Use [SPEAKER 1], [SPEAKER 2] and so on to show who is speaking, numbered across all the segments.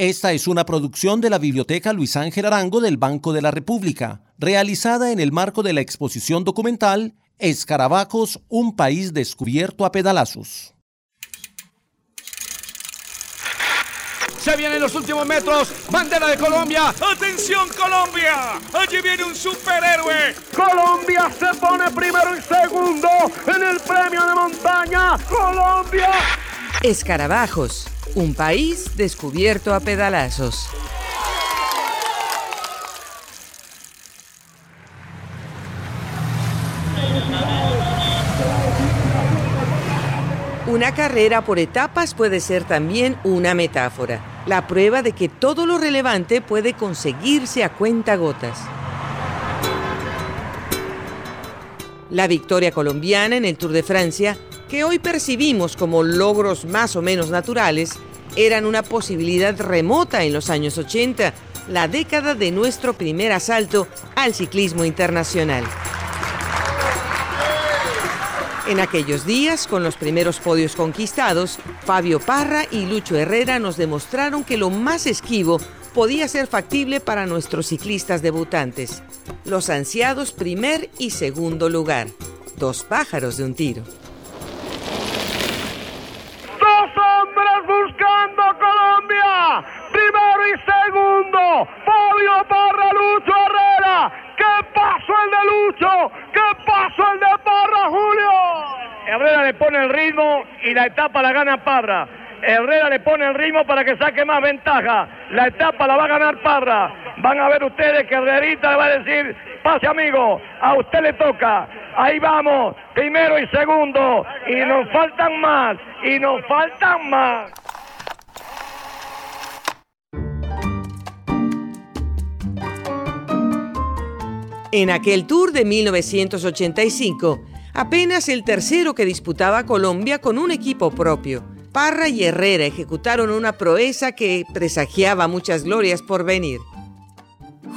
[SPEAKER 1] Esta es una producción de la Biblioteca Luis Ángel Arango del Banco de la República, realizada en el marco de la exposición documental Escarabajos, un país descubierto a pedalazos.
[SPEAKER 2] Se vienen los últimos metros. Bandera de Colombia. ¡Atención, Colombia! Allí viene un superhéroe.
[SPEAKER 3] Colombia se pone primero y segundo en el premio de montaña. ¡Colombia!
[SPEAKER 4] Escarabajos un país descubierto a pedalazos. Una carrera por etapas puede ser también una metáfora, la prueba de que todo lo relevante puede conseguirse a cuenta gotas. La victoria colombiana en el Tour de Francia que hoy percibimos como logros más o menos naturales, eran una posibilidad remota en los años 80, la década de nuestro primer asalto al ciclismo internacional. En aquellos días, con los primeros podios conquistados, Fabio Parra y Lucho Herrera nos demostraron que lo más esquivo podía ser factible para nuestros ciclistas debutantes. Los ansiados primer y segundo lugar. Dos pájaros de un tiro.
[SPEAKER 3] Primero y segundo. Fabio Parra, Lucho Herrera. ¿Qué pasó el de Lucho? ¿Qué pasó el de Parra, Julio?
[SPEAKER 5] Herrera le pone el ritmo y la etapa la gana Parra. Herrera le pone el ritmo para que saque más ventaja. La etapa la va a ganar Parra. Van a ver ustedes que Herrerita le va a decir, pase amigo, a usted le toca. Ahí vamos, primero y segundo. Y nos faltan más, y nos faltan más.
[SPEAKER 4] En aquel tour de 1985, apenas el tercero que disputaba Colombia con un equipo propio. Parra y Herrera ejecutaron una proeza que presagiaba muchas glorias por venir.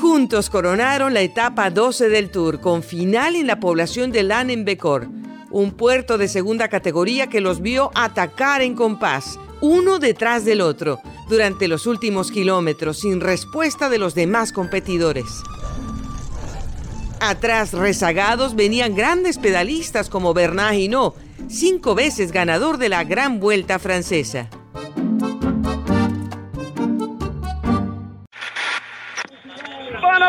[SPEAKER 4] Juntos coronaron la etapa 12 del Tour, con final en la población de Lanenbecor, un puerto de segunda categoría que los vio atacar en compás, uno detrás del otro, durante los últimos kilómetros, sin respuesta de los demás competidores. Atrás rezagados venían grandes pedalistas como Bernard Hinault, cinco veces ganador de la Gran Vuelta Francesa.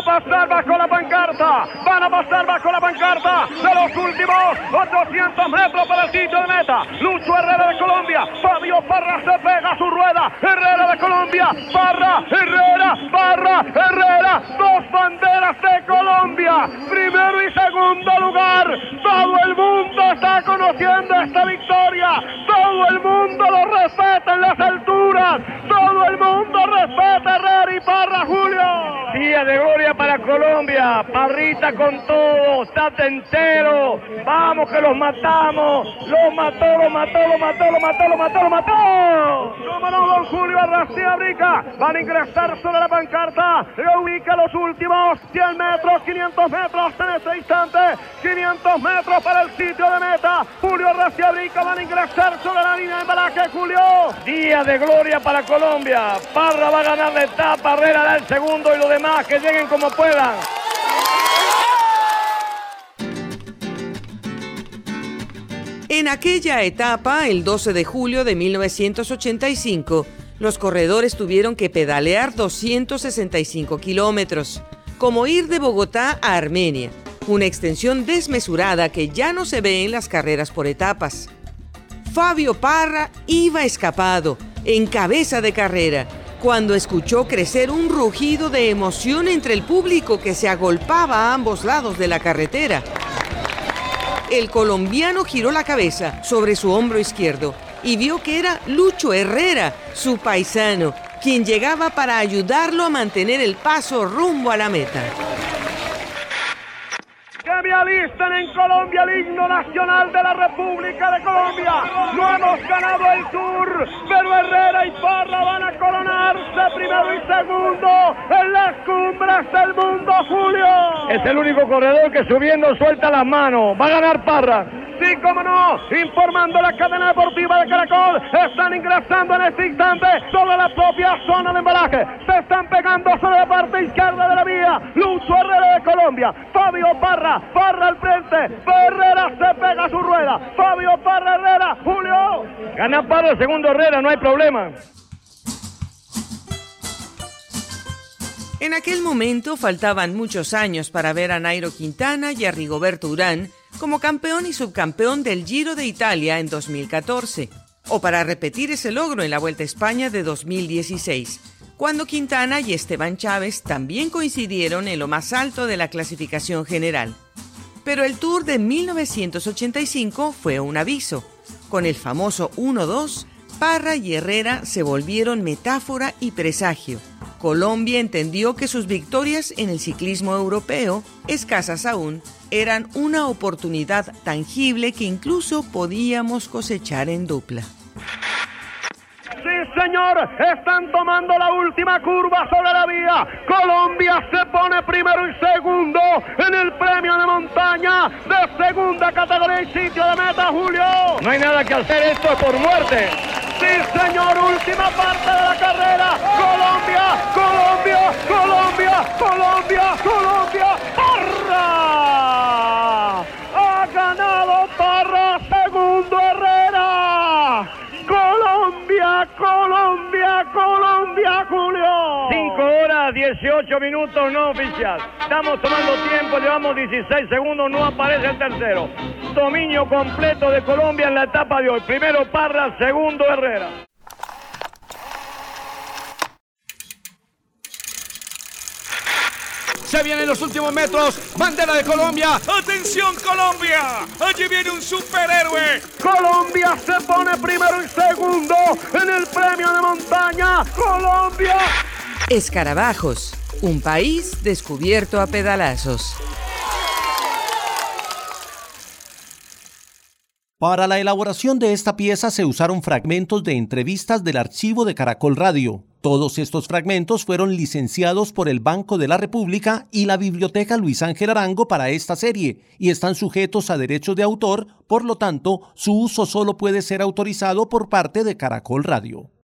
[SPEAKER 3] Pasar bajo la pancarta, van a pasar bajo la pancarta de los últimos 800 metros para el sitio de meta. Lucho Herrera de Colombia, Fabio Parra se pega su rueda. Herrera de Colombia, Parra, Herrera, Parra, Herrera, dos banderas de Colombia, primero y segundo lugar. Todo el mundo está conociendo esta victoria, todo el mundo lo respeta en las alturas, todo el mundo respeta Herrera y Parra,
[SPEAKER 5] Día de gloria para Colombia. Parrita con todo. Estate entero. Vamos que los matamos. Los mató, los mató, los mató, los mató, los mató, los mató.
[SPEAKER 3] No, don Julio Arrastia Rica. Van a ingresar sobre la pancarta. Le ubica los últimos 100 metros, 500 metros en este instante. 500 metros para el sitio de meta. Julio Arrastia Rica van a ingresar sobre la línea de embalaje, Julio.
[SPEAKER 5] Día de gloria para Colombia. Parra va a ganar la etapa. Herrera da el segundo y lo demás que lleguen como puedan.
[SPEAKER 4] En aquella etapa, el 12 de julio de 1985, los corredores tuvieron que pedalear 265 kilómetros, como ir de Bogotá a Armenia, una extensión desmesurada que ya no se ve en las carreras por etapas. Fabio Parra iba escapado, en cabeza de carrera, cuando escuchó crecer un rugido de emoción entre el público que se agolpaba a ambos lados de la carretera. El colombiano giró la cabeza sobre su hombro izquierdo y vio que era Lucho Herrera, su paisano, quien llegaba para ayudarlo a mantener el paso rumbo a la meta
[SPEAKER 3] que me alistan en Colombia el himno nacional de la República de Colombia. No hemos ganado el Tour, pero Herrera y Parra van a coronarse primero y segundo en las cumbres del mundo, Julio.
[SPEAKER 5] Es el único corredor que subiendo suelta las manos. Va a ganar Parra.
[SPEAKER 3] Sí, cómo no. Informando la cadena deportiva de Caracol. Están ingresando en este instante sobre la propia zona de embalaje. Se están pegando sobre la parte izquierda de la vía. Lucho Herrera de Colombia. Fabio Parra. Parra al frente. Herrera se pega su rueda. Fabio Parra Herrera. Julio.
[SPEAKER 5] Gana Parra, segundo Herrera, no hay problema.
[SPEAKER 4] En aquel momento faltaban muchos años para ver a Nairo Quintana y a Rigoberto Urán como campeón y subcampeón del Giro de Italia en 2014, o para repetir ese logro en la Vuelta a España de 2016, cuando Quintana y Esteban Chávez también coincidieron en lo más alto de la clasificación general. Pero el Tour de 1985 fue un aviso. Con el famoso 1-2, Parra y Herrera se volvieron metáfora y presagio. Colombia entendió que sus victorias en el ciclismo europeo, escasas aún, eran una oportunidad tangible que incluso podíamos cosechar en dupla.
[SPEAKER 3] Sí, señor, están tomando la última curva sobre la vía. Colombia se pone primero y segundo en el premio de montaña de segunda categoría y sitio de meta, Julio.
[SPEAKER 5] No hay nada que hacer, esto es por muerte.
[SPEAKER 3] Sí, señor, última parte de la carrera. Colombia, Colombia, Colombia, Colombia, Colombia.
[SPEAKER 5] 18 minutos no oficial. Estamos tomando tiempo, llevamos 16 segundos, no aparece el tercero. Dominio completo de Colombia en la etapa de hoy. Primero Parra, segundo Herrera.
[SPEAKER 2] Se vienen los últimos metros. Bandera de Colombia. ¡Atención Colombia! Allí viene un superhéroe.
[SPEAKER 3] Colombia se pone primero y segundo en el premio de montaña. Colombia.
[SPEAKER 4] Escarabajos, un país descubierto a pedalazos.
[SPEAKER 1] Para la elaboración de esta pieza se usaron fragmentos de entrevistas del archivo de Caracol Radio. Todos estos fragmentos fueron licenciados por el Banco de la República y la Biblioteca Luis Ángel Arango para esta serie y están sujetos a derechos de autor, por lo tanto, su uso solo puede ser autorizado por parte de Caracol Radio.